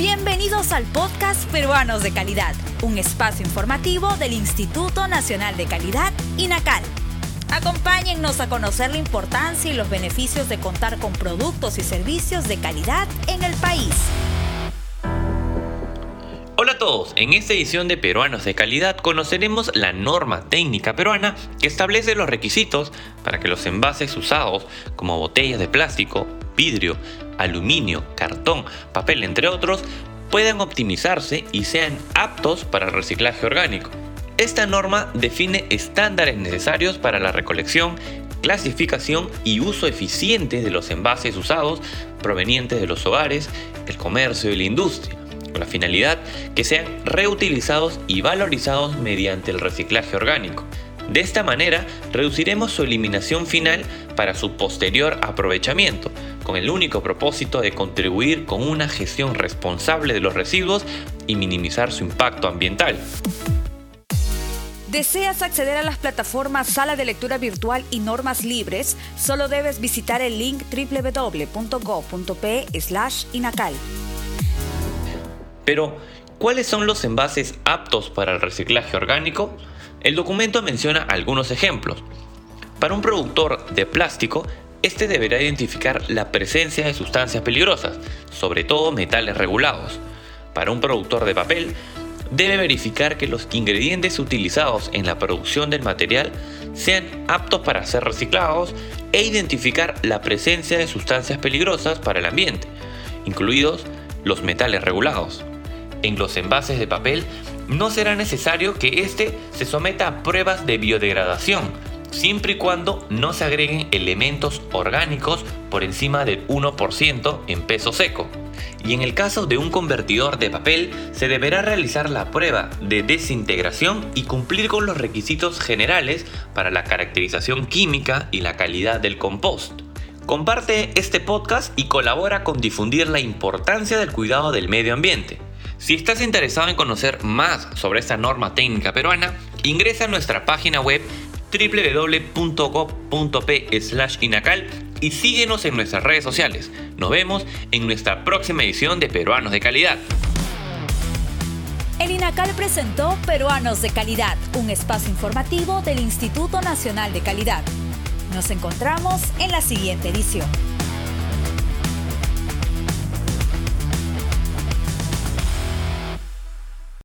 Bienvenidos al podcast Peruanos de Calidad, un espacio informativo del Instituto Nacional de Calidad, INACAL. Acompáñennos a conocer la importancia y los beneficios de contar con productos y servicios de calidad en el país. Hola a todos, en esta edición de Peruanos de Calidad conoceremos la norma técnica peruana que establece los requisitos para que los envases usados como botellas de plástico, vidrio, aluminio, cartón, papel, entre otros, puedan optimizarse y sean aptos para el reciclaje orgánico. Esta norma define estándares necesarios para la recolección, clasificación y uso eficiente de los envases usados provenientes de los hogares, el comercio y la industria, con la finalidad que sean reutilizados y valorizados mediante el reciclaje orgánico. De esta manera, reduciremos su eliminación final para su posterior aprovechamiento, con el único propósito de contribuir con una gestión responsable de los residuos y minimizar su impacto ambiental. ¿Deseas acceder a las plataformas Sala de Lectura Virtual y Normas Libres? Solo debes visitar el link www.go.p inacal. Pero, ¿cuáles son los envases aptos para el reciclaje orgánico? El documento menciona algunos ejemplos. Para un productor de plástico, este deberá identificar la presencia de sustancias peligrosas, sobre todo metales regulados. Para un productor de papel, debe verificar que los ingredientes utilizados en la producción del material sean aptos para ser reciclados e identificar la presencia de sustancias peligrosas para el ambiente, incluidos los metales regulados. En los envases de papel no será necesario que éste se someta a pruebas de biodegradación, siempre y cuando no se agreguen elementos orgánicos por encima del 1% en peso seco. Y en el caso de un convertidor de papel, se deberá realizar la prueba de desintegración y cumplir con los requisitos generales para la caracterización química y la calidad del compost. Comparte este podcast y colabora con difundir la importancia del cuidado del medio ambiente. Si estás interesado en conocer más sobre esta norma técnica peruana, ingresa a nuestra página web www.gov.p/inacal y síguenos en nuestras redes sociales. Nos vemos en nuestra próxima edición de Peruanos de Calidad. El INACAL presentó Peruanos de Calidad, un espacio informativo del Instituto Nacional de Calidad. Nos encontramos en la siguiente edición.